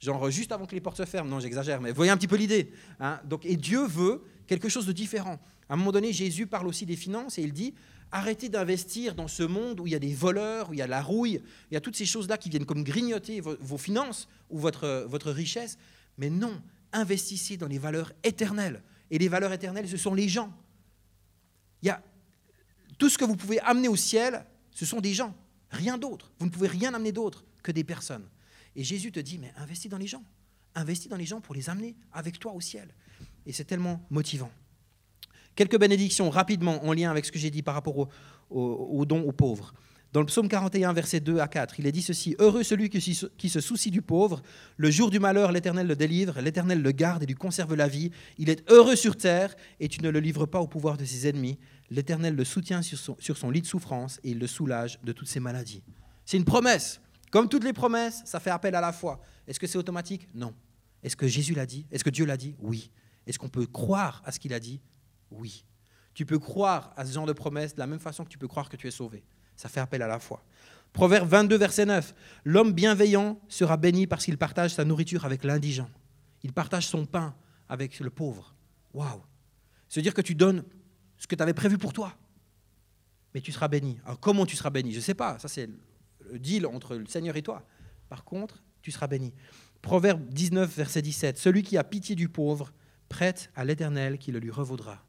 genre juste avant que les portes se ferment. Non, j'exagère, mais voyez un petit peu l'idée. Hein. Donc, et Dieu veut quelque chose de différent. À un moment donné, Jésus parle aussi des finances et il dit arrêtez d'investir dans ce monde où il y a des voleurs, où il y a la rouille, il y a toutes ces choses-là qui viennent comme grignoter vos, finances ou votre, votre richesse. Mais non, investissez dans les valeurs éternelles. Et les valeurs éternelles, ce sont les gens. Il y a tout ce que vous pouvez amener au ciel, ce sont des gens, rien d'autre. Vous ne pouvez rien amener d'autre que des personnes. Et Jésus te dit, mais investis dans les gens. Investis dans les gens pour les amener avec toi au ciel. Et c'est tellement motivant. Quelques bénédictions rapidement en lien avec ce que j'ai dit par rapport aux dons aux pauvres. Dans le psaume 41, versets 2 à 4, il est dit ceci Heureux celui qui se soucie du pauvre. Le jour du malheur, l'Éternel le délivre, l'Éternel le garde et lui conserve la vie. Il est heureux sur terre et tu ne le livres pas au pouvoir de ses ennemis. L'Éternel le soutient sur son, sur son lit de souffrance et il le soulage de toutes ses maladies. C'est une promesse Comme toutes les promesses, ça fait appel à la foi. Est-ce que c'est automatique? Non. Est-ce que Jésus l'a dit? Est-ce que Dieu l'a dit? Oui. Est-ce qu'on peut croire à ce qu'il a dit? Oui. Tu peux croire à ce genre de promesses de la même façon que tu peux croire que tu es sauvé. Ça fait appel à la foi. Proverbe 22, verset 9. L'homme bienveillant sera béni parce qu'il partage sa nourriture avec l'indigent. Il partage son pain avec le pauvre. Waouh C'est-à-dire que tu donnes ce que tu avais prévu pour toi. Mais tu seras béni. Alors comment tu seras béni? Je ne sais pas. Ça, c'est le deal entre le Seigneur et toi. Par contre, tu seras béni. Proverbe 19, verset 17. Celui qui a pitié du pauvre prête à l'Éternel qui le lui revaudra.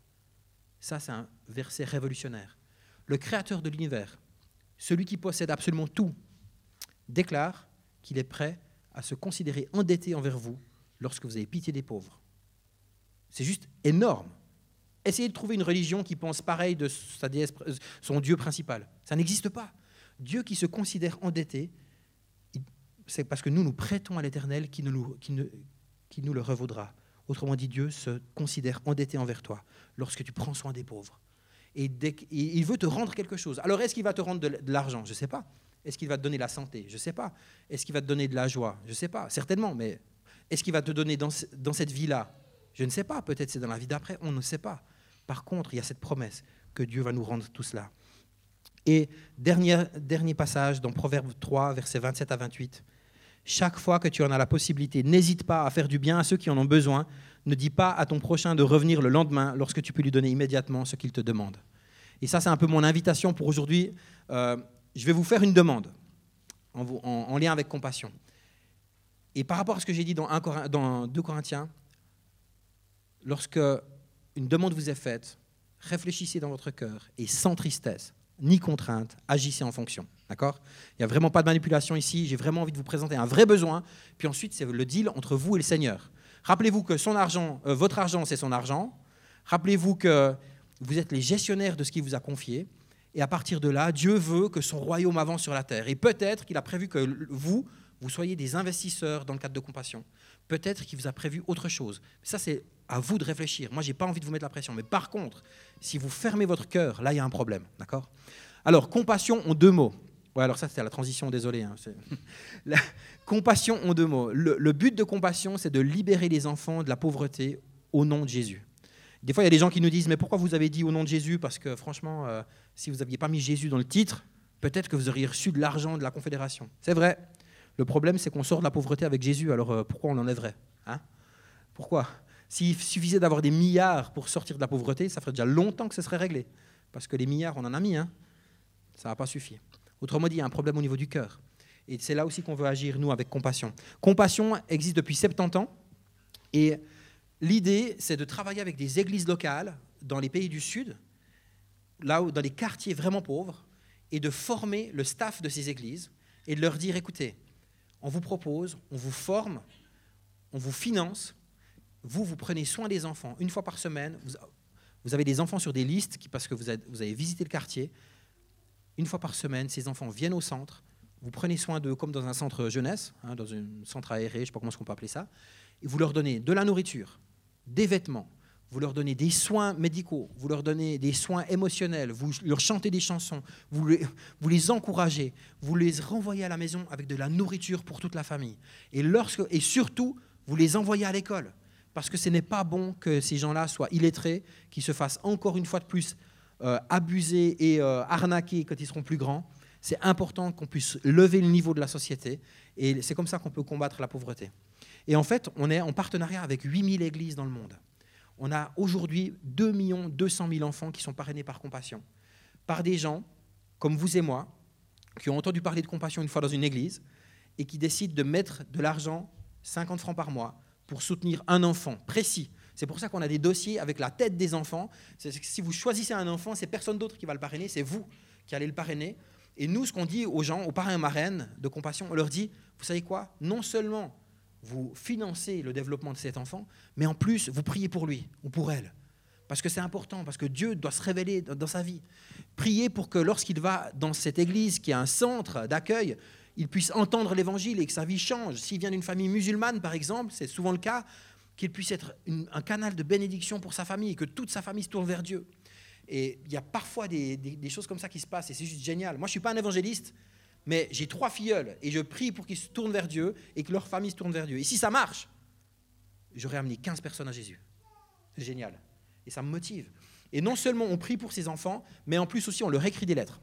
Ça, c'est un verset révolutionnaire. Le Créateur de l'univers, celui qui possède absolument tout, déclare qu'il est prêt à se considérer endetté envers vous lorsque vous avez pitié des pauvres. C'est juste énorme. Essayez de trouver une religion qui pense pareil de sa déesse, son Dieu principal. Ça n'existe pas. Dieu qui se considère endetté, c'est parce que nous nous prêtons à l'Éternel qui, qui, qui nous le revaudra. Autrement dit, Dieu se considère endetté envers toi lorsque tu prends soin des pauvres. Et, il veut te rendre quelque chose. Alors, est-ce qu'il va te rendre de, l'argent? Je ne sais pas. Est-ce qu'il va te donner la santé? Je ne sais pas. Est-ce qu'il va te donner de la joie? Je ne sais pas. Certainement, mais est-ce qu'il va te donner dans, dans cette vie-là? Je ne sais pas. Peut-être c'est dans la vie d'après. On ne sait pas. Par contre, il y a cette promesse que Dieu va nous rendre tout cela. Et dernier, dernier passage dans Proverbe 3, versets 27 à 28. Chaque fois que tu en as la possibilité, n'hésite pas à faire du bien à ceux qui en ont besoin. Ne dis pas à ton prochain de revenir le lendemain lorsque tu peux lui donner immédiatement ce qu'il te demande. Et ça, c'est un peu mon invitation pour aujourd'hui. Euh, je vais vous faire une demande en, lien avec compassion. Et par rapport à ce que j'ai dit dans, dans 2 Corinthiens, lorsque une demande vous est faite, réfléchissez dans votre cœur et sans tristesse, ni contrainte, agissez en fonction. D'accord? Il n'y a vraiment pas de manipulation ici. J'ai vraiment envie de vous présenter un vrai besoin. Puis ensuite, c'est le deal entre vous et le Seigneur. Rappelez-vous que son argent, euh, votre argent, c'est son argent. Rappelez-vous que vous êtes les gestionnaires de ce qu'il vous a confié. Et à partir de là, Dieu veut que son royaume avance sur la terre. Et peut-être qu'il a prévu que vous, vous soyez des investisseurs dans le cadre de compassion. Peut-être qu'il vous a prévu autre chose. Ça, c'est à vous de réfléchir. Moi, je n'ai pas envie de vous mettre la pression. Mais par contre, si vous fermez votre cœur, là, il y a un problème. D'accord? Alors, compassion en deux mots. Ouais, alors ça, c'était la transition, désolé. Hein, compassion en deux mots. Le, but de compassion, c'est de libérer les enfants de la pauvreté au nom de Jésus. Des fois, il y a des gens qui nous disent, mais pourquoi vous avez dit au nom de Jésus? Parce que franchement, euh, si vous n'aviez pas mis Jésus dans le titre, peut-être que vous auriez reçu de l'argent de la Confédération. C'est vrai. Le problème, c'est qu'on sort de la pauvreté avec Jésus, alors euh, pourquoi on enlèverait hein? Pourquoi? S'il suffisait d'avoir des milliards pour sortir de la pauvreté, ça ferait déjà longtemps que ce serait réglé. Parce que les milliards, on en a mis, hein ça n'a pas suffi. Autrement dit, il y a un problème au niveau du cœur. Et c'est là aussi qu'on veut agir, nous, avec compassion. Compassion existe depuis 70 ans. Et l'idée, c'est de travailler avec des églises locales dans les pays du Sud, dans les quartiers vraiment pauvres, et de former le staff de ces églises et de leur dire, écoutez, on vous propose, on vous forme, on vous finance, vous, vous prenez soin des enfants une fois par semaine, vous, avez des enfants sur des listes parce que vous avez visité le quartier, une fois par semaine, ces enfants viennent au centre, vous prenez soin d'eux comme dans un centre jeunesse, hein, dans un centre aéré, je ne sais pas comment on peut appeler ça, et vous leur donnez de la nourriture, des vêtements, vous leur donnez des soins médicaux, vous leur donnez des soins émotionnels, vous leur chantez des chansons, vous les, vous les encouragez, vous les renvoyez à la maison avec de la nourriture pour toute la famille. Et, lorsque, et surtout, vous les envoyez à l'école. Parce que ce n'est pas bon que ces gens-là soient illettrés, qu'ils se fassent encore une fois de plus euh, abuser et euh, arnaquer quand ils seront plus grands. C'est important qu'on puisse lever le niveau de la société et c'est comme ça qu'on peut combattre la pauvreté. Et en fait, on est en partenariat avec 8000 églises dans le monde. On a aujourd'hui 2 200 000 enfants qui sont parrainés par Compassion, par des gens comme vous et moi, qui ont entendu parler de Compassion une fois dans une église et qui décident de mettre de l'argent, 50 francs par mois, pour soutenir un enfant précis. C'est pour ça qu'on a des dossiers avec la tête des enfants. Si vous choisissez un enfant, c'est personne d'autre qui va le parrainer, c'est vous qui allez le parrainer. Et nous, ce qu'on dit aux gens, aux parrains et marraines de compassion, on leur dit, vous savez quoi? Non seulement vous financez le développement de cet enfant, mais en plus, vous priez pour lui ou pour elle. Parce que c'est important, parce que Dieu doit se révéler dans sa vie. Priez pour que lorsqu'il va dans cette église qui est un centre d'accueil, il puisse entendre l'évangile et que sa vie change. S'il vient d'une famille musulmane, par exemple, c'est souvent le cas, qu'il puisse être un canal de bénédiction pour sa famille et que toute sa famille se tourne vers Dieu. Et il y a parfois des, choses comme ça qui se passent et c'est juste génial. Moi, je ne suis pas un évangéliste, mais j'ai trois filleuls et je prie pour qu'ils se tournent vers Dieu et que leur famille se tourne vers Dieu. Et si ça marche, j'aurais amené 15 personnes à Jésus. C'est génial. Et ça me motive. Et non seulement on prie pour ces enfants, mais en plus aussi on leur écrit des lettres.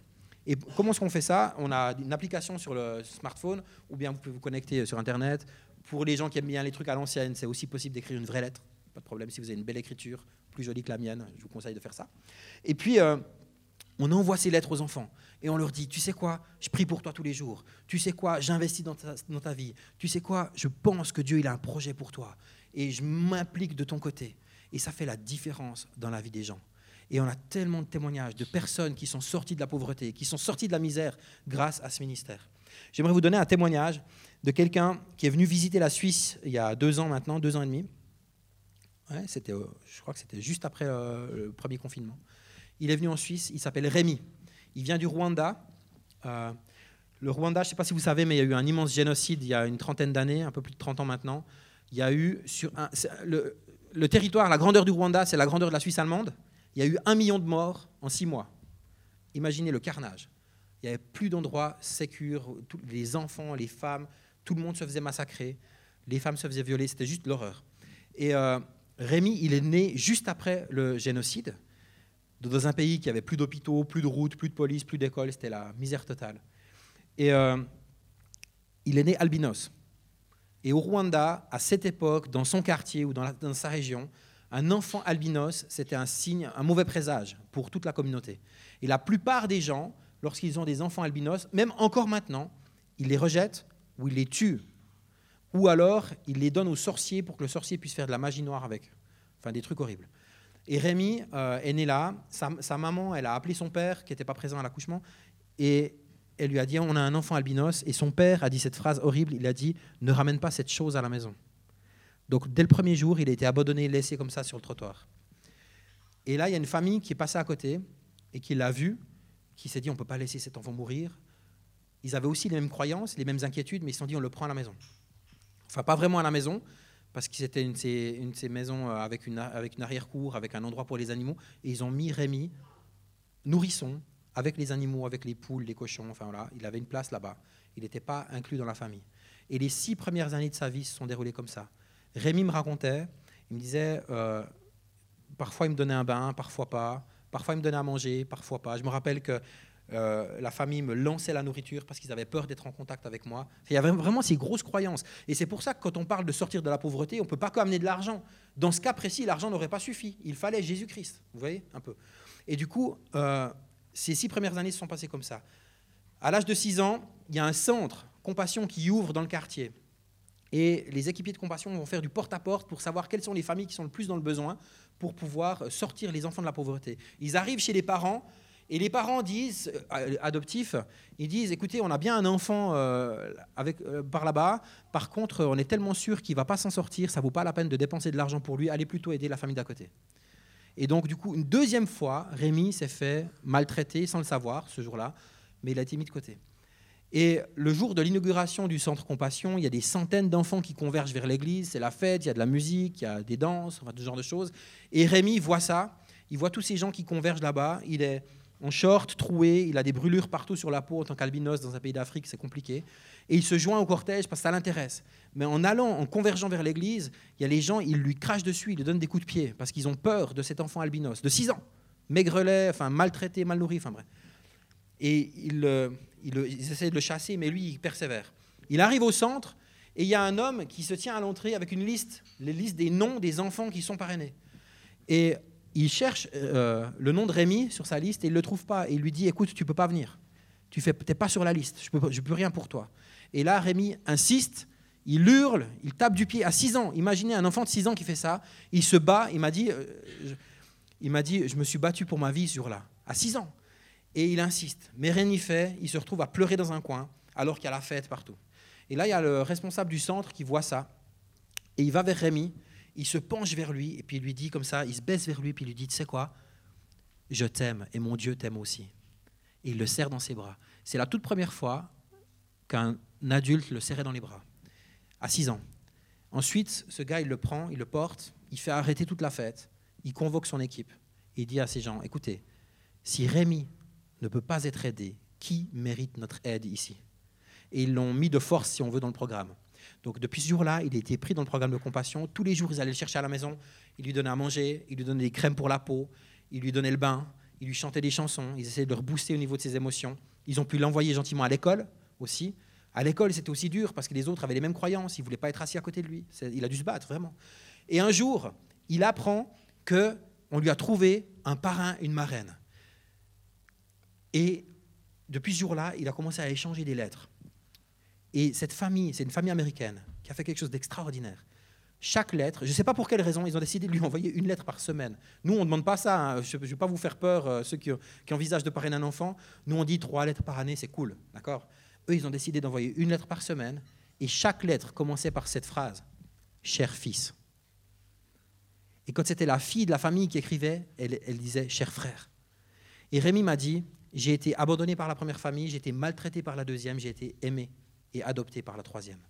Et comment est-ce qu'on fait ça? On a une application sur le smartphone, ou bien vous pouvez vous connecter sur Internet. Pour les gens qui aiment bien les trucs à l'ancienne, c'est aussi possible d'écrire une vraie lettre. Pas de problème, si vous avez une belle écriture, plus jolie que la mienne, je vous conseille de faire ça. Et puis, euh, on envoie ces lettres aux enfants et on leur dit, tu sais quoi, je prie pour toi tous les jours. Tu sais quoi, j'investis dans ta, vie. Tu sais quoi, je pense que Dieu il a un projet pour toi et je m'implique de ton côté. Et ça fait la différence dans la vie des gens. Et on a tellement de témoignages de personnes qui sont sorties de la pauvreté, qui sont sorties de la misère grâce à ce ministère. J'aimerais vous donner un témoignage de quelqu'un qui est venu visiter la Suisse il y a deux ans maintenant, deux ans et demi. c'était, euh, je crois que c'était juste après euh, le premier confinement. Il est venu en Suisse, il s'appelle Rémi. Il vient du Rwanda. Euh, le Rwanda, je ne sais pas si vous savez, mais il y a eu un immense génocide il y a une trentaine d'années, un peu plus de 30 ans maintenant. Il y a eu sur le, territoire, la grandeur du Rwanda, c'est la grandeur de la Suisse allemande. Il y a eu un million de morts en six mois. Imaginez le carnage. Il n'y avait plus d'endroits sécures. Les enfants, les femmes, tout le monde se faisait massacrer. Les femmes se faisaient violer. C'était juste l'horreur. Et euh, Rémi, il est né juste après le génocide dans un pays qui avait plus d'hôpitaux, plus de routes, plus de police, plus d'écoles, c'était la misère totale. Et euh, il est né albinos. Et au Rwanda, à cette époque, dans son quartier ou dans sa région, un enfant albinos, c'était un signe, un mauvais présage pour toute la communauté. Et la plupart des gens, lorsqu'ils ont des enfants albinos, même encore maintenant, ils les rejettent ou ils les tuent. Ou alors, ils les donnent aux sorciers pour que le sorcier puisse faire de la magie noire avec. Enfin, des trucs horribles. Et Rémi euh, est né là. Sa, maman, elle a appelé son père, qui n'était pas présent à l'accouchement, et elle lui a dit On a un enfant albinos. Et son père a dit cette phrase horrible il a dit Ne ramène pas cette chose à la maison. Donc, dès le premier jour, il a été abandonné, laissé comme ça sur le trottoir. Et là, il y a une famille qui est passée à côté et qui l'a vu, qui s'est dit On ne peut pas laisser cet enfant mourir. Ils avaient aussi les mêmes croyances, les mêmes inquiétudes, mais ils se sont dit On le prend à la maison. Enfin, pas vraiment à la maison, parce que c'était une, de ces maisons euh, avec une, avec une arrière-cour, avec un endroit pour les animaux. Et ils ont mis Rémi, nourrisson, avec les animaux, avec les poules, les cochons. Enfin voilà, il avait une place là-bas. Il n'était pas inclus dans la famille. Et les six premières années de sa vie se sont déroulées comme ça. Rémi me racontait, il me disait, euh, parfois il me donnait un bain, parfois pas. Parfois il me donnait à manger, parfois pas. Je me rappelle que euh, la famille me lançait la nourriture parce qu'ils avaient peur d'être en contact avec moi. Il y avait vraiment ces grosses croyances. Et c'est pour ça que quand on parle de sortir de la pauvreté, on ne peut pas amener de l'argent. Dans ce cas précis, l'argent n'aurait pas suffi. Il fallait Jésus-Christ. Vous voyez un peu. Et du coup, euh, ces six premières années se sont passées comme ça. À l'âge de six ans, il y a un centre compassion qui ouvre dans le quartier. Et les équipiers de compassion vont faire du porte-à-porte -porte pour savoir quelles sont les familles qui sont le plus dans le besoin pour pouvoir sortir les enfants de la pauvreté. Ils arrivent chez les parents et les parents disent, euh, adoptifs, ils disent, écoutez, on a bien un enfant euh, euh, par là-bas, par contre, on est tellement sûr qu'il ne va pas s'en sortir, ça ne vaut pas la peine de dépenser de l'argent pour lui, allez plutôt aider la famille d'à côté. Et donc, du coup, une deuxième fois, Rémi s'est fait maltraiter sans le savoir ce jour-là, mais il a été mis de côté. Et le jour de l'inauguration du centre Compassion, il y a des centaines d'enfants qui convergent vers l'église, c'est la fête, il y a de la musique, il y a des danses, enfin, ce genre de choses. Et Rémi voit ça, il voit tous ces gens qui convergent là-bas, il est en short, troué, il a des brûlures partout sur la peau en tant qu'albinos dans un pays d'Afrique, c'est compliqué. Et il se joint au cortège parce que ça l'intéresse. Mais en allant, en convergeant vers l'église, il y a les gens, ils lui crachent dessus, ils lui donnent des coups de pied parce qu'ils ont peur de cet enfant albinos de 6 ans, maigrelet, enfin maltraité, mal nourri, enfin bref. Et euh, ils, essaient de le chasser, mais lui, il persévère. Il arrive au centre et il y a un homme qui se tient à l'entrée avec une liste, les listes des noms des enfants qui sont parrainés. Et il cherche euh, le nom de Rémi sur sa liste et il ne le trouve pas. Et il lui dit Écoute, tu ne peux pas venir. Tu n'es pas sur la liste. Je ne peux, rien pour toi. Et là, Rémi insiste. Il hurle, il tape du pied à 6 ans. Imaginez un enfant de 6 ans qui fait ça. Il se bat. Il m'a dit, euh, il m'a dit, je me suis battu pour ma vie sur là, à 6 ans. Et il insiste. Mais rien n'y fait. Il se retrouve à pleurer dans un coin, alors qu'il y a la fête partout. Et là, il y a le responsable du centre qui voit ça. Et il va vers Rémi il se penche vers lui et puis il lui dit comme ça, il se baisse vers lui puis il lui dit, tu sais quoi, je t'aime et mon Dieu t'aime aussi. Et il le serre dans ses bras. C'est la toute première fois qu'un adulte le serrait dans les bras, à 6 ans. Ensuite, ce gars, il le prend, il le porte, il fait arrêter toute la fête, il convoque son équipe il dit à ces gens, écoutez, si Rémi ne peut pas être aidé, qui mérite notre aide ici? Et ils l'ont mis de force, si on veut, dans le programme. Donc depuis ce jour-là, il a été pris dans le programme de compassion. Tous les jours, ils allaient le chercher à la maison, ils lui donnaient à manger, ils lui donnaient des crèmes pour la peau, ils lui donnaient le bain, ils lui chantaient des chansons, ils essayaient de le rebooster au niveau de ses émotions. Ils ont pu l'envoyer gentiment à l'école aussi. À l'école, c'était aussi dur parce que les autres avaient les mêmes croyances, ils ne voulaient pas être assis à côté de lui. Il a dû se battre, vraiment. Et un jour, il apprend qu'on lui a trouvé un parrain, une marraine. Et depuis ce jour-là, il a commencé à échanger des lettres. Et cette famille, c'est une famille américaine qui a fait quelque chose d'extraordinaire. Chaque lettre, je ne sais pas pour quelle raison, ils ont décidé de lui envoyer une lettre par semaine. Nous, on ne demande pas ça. Hein. Je ne vais pas vous faire peur, euh, ceux qui, envisagent de parrainer un enfant. Nous, on dit trois lettres par année, c'est cool. D'accord? Eux, ils ont décidé d'envoyer une lettre par semaine. Et chaque lettre commençait par cette phrase Cher fils. Et quand c'était la fille de la famille qui écrivait, elle disait Cher frère. Et Rémi m'a dit J'ai été abandonné par la première famille, j'ai été maltraité par la deuxième, j'ai été aimé et adopté par la troisième.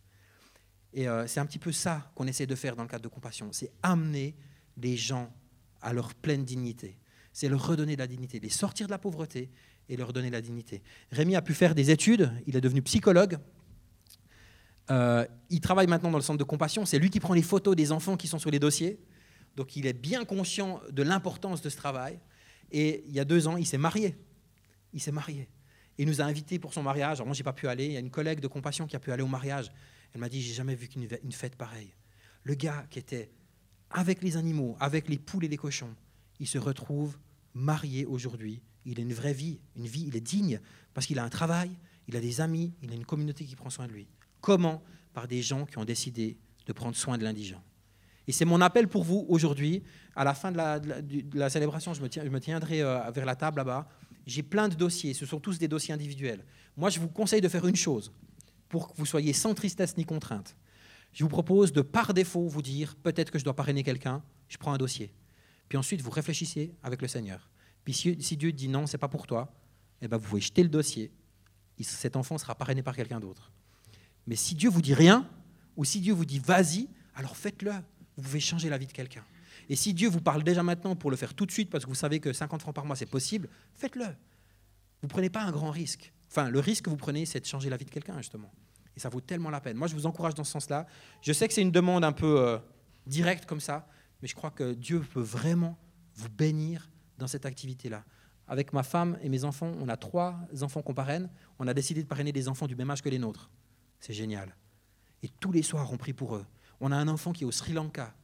Et euh, c'est un petit peu ça qu'on essaie de faire dans le cadre de compassion, c'est amener les gens à leur pleine dignité. C'est leur redonner de la dignité, les sortir de la pauvreté et leur donner la dignité. Rémi a pu faire des études, il est devenu psychologue. Euh, il travaille maintenant dans le centre de compassion, c'est lui qui prend les photos des enfants qui sont sur les dossiers. Donc il est bien conscient de l'importance de ce travail. Et il y a deux ans, il s'est marié. Il s'est marié. Il nous a invités pour son mariage. Alors moi, j'ai pas pu aller. Il y a une collègue de compassion qui a pu aller au mariage. Elle m'a dit, j'ai jamais vu une fête pareille. Le gars qui était avec les animaux, avec les poules et les cochons, il se retrouve marié aujourd'hui. Il a une vraie vie, une vie, il est digne parce qu'il a un travail, il a des amis, il a une communauté qui prend soin de lui. Comment? Par des gens qui ont décidé de prendre soin de l'indigent. Et c'est mon appel pour vous aujourd'hui. À la fin de la, célébration, je me, tiendrai euh, vers la table là-bas j'ai plein de dossiers, ce sont tous des dossiers individuels. Moi, je vous conseille de faire une chose pour que vous soyez sans tristesse ni contrainte. Je vous propose de par défaut vous dire peut-être que je dois parrainer quelqu'un, je prends un dossier. Puis ensuite, vous réfléchissez avec le Seigneur. Puis si, Dieu dit non, c'est pas pour toi, eh ben vous pouvez jeter le dossier. Cet enfant sera parrainé par quelqu'un d'autre. Mais si Dieu vous dit rien, ou si Dieu vous dit vas-y, alors faites-le. Vous pouvez changer la vie de quelqu'un. Et si Dieu vous parle déjà maintenant pour le faire tout de suite, parce que vous savez que 50 francs par mois, c'est possible, faites-le. Vous ne prenez pas un grand risque. Enfin, le risque que vous prenez, c'est de changer la vie de quelqu'un, justement. Et ça vaut tellement la peine. Moi, je vous encourage dans ce sens-là. Je sais que c'est une demande un peu euh, directe comme ça, mais je crois que Dieu peut vraiment vous bénir dans cette activité-là. Avec ma femme et mes enfants, on a trois enfants qu'on parraine. On a décidé de parrainer des enfants du même âge que les nôtres. C'est génial. Et tous les soirs, on prie pour eux. On a un enfant qui est au Sri Lanka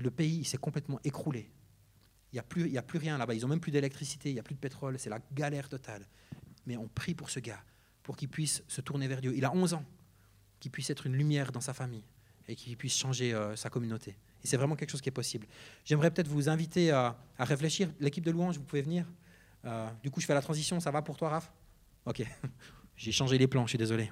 le pays s'est complètement écroulé. Il n'y a, plus, a plus rien là-bas. Ils n'ont même plus d'électricité, il n'y a plus de pétrole. C'est la galère totale. Mais on prie pour ce gars, pour qu'il puisse se tourner vers Dieu. Il a 11 ans, qu'il puisse être une lumière dans sa famille et qu'il puisse changer euh, sa communauté. Et c'est vraiment quelque chose qui est possible. J'aimerais peut-être vous inviter à, réfléchir. L'équipe de louange, vous pouvez venir. Euh, du coup, je fais la transition. Ça va pour toi, Raph? Ok. J'ai changé les plans, je suis désolé.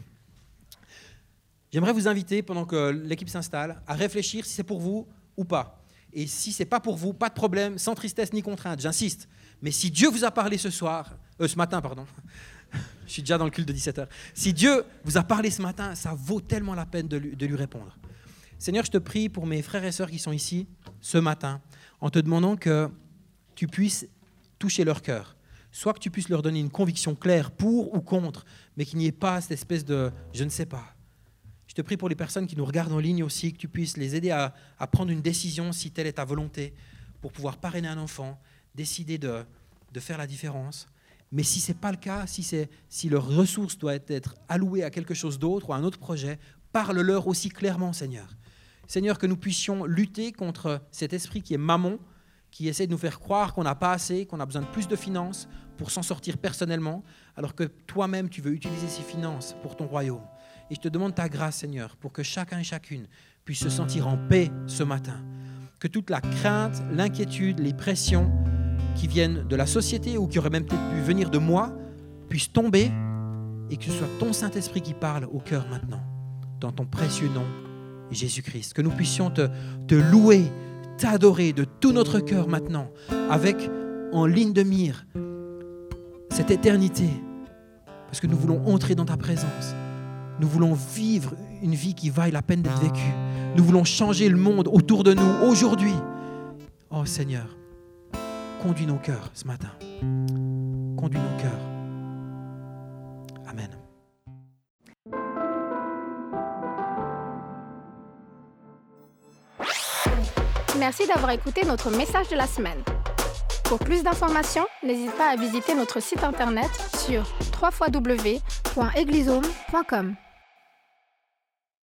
J'aimerais vous inviter, pendant que l'équipe s'installe, à réfléchir si c'est pour vous ou pas. Et si c'est pas pour vous, pas de problème, sans tristesse ni contrainte, j'insiste. Mais si Dieu vous a parlé ce soir, euh, ce matin, pardon, je suis déjà dans le culte de 17h. Si Dieu vous a parlé ce matin, ça vaut tellement la peine de lui, de lui répondre. Seigneur, je te prie pour mes frères et sœurs qui sont ici ce matin, en te demandant que tu puisses toucher leur cœur. Soit que tu puisses leur donner une conviction claire pour ou contre, mais qu'il n'y ait pas cette espèce de je ne sais pas. Je te prie pour les personnes qui nous regardent en ligne aussi, que tu puisses les aider à, prendre une décision si telle est ta volonté, pour pouvoir parrainer un enfant, décider de, faire la différence. Mais si ce n'est pas le cas, si, si leurs ressources doivent être allouées à quelque chose d'autre ou à un autre projet, parle-leur aussi clairement, Seigneur. Seigneur, que nous puissions lutter contre cet esprit qui est mammon, qui essaie de nous faire croire qu'on n'a pas assez, qu'on a besoin de plus de finances pour s'en sortir personnellement, alors que toi-même, tu veux utiliser ces finances pour ton royaume. Et je te demande ta grâce, Seigneur, pour que chacun et chacune puisse se sentir en paix ce matin. Que toute la crainte, l'inquiétude, les pressions qui viennent de la société ou qui auraient même peut-être pu venir de moi puissent tomber et que ce soit ton Saint-Esprit qui parle au cœur maintenant, dans ton précieux nom, Jésus-Christ. Que nous puissions te, te louer, t'adorer de tout notre cœur maintenant, avec en ligne de mire cette éternité, parce que nous voulons entrer dans ta présence. Nous voulons vivre une vie qui vaille la peine d'être vécue. Nous voulons changer le monde autour de nous aujourd'hui. Oh Seigneur, conduis nos cœurs ce matin. Conduis nos cœurs. Amen. Merci d'avoir écouté notre message de la semaine. Pour plus d'informations, n'hésite pas à visiter notre site internet sur www.eglisome.com.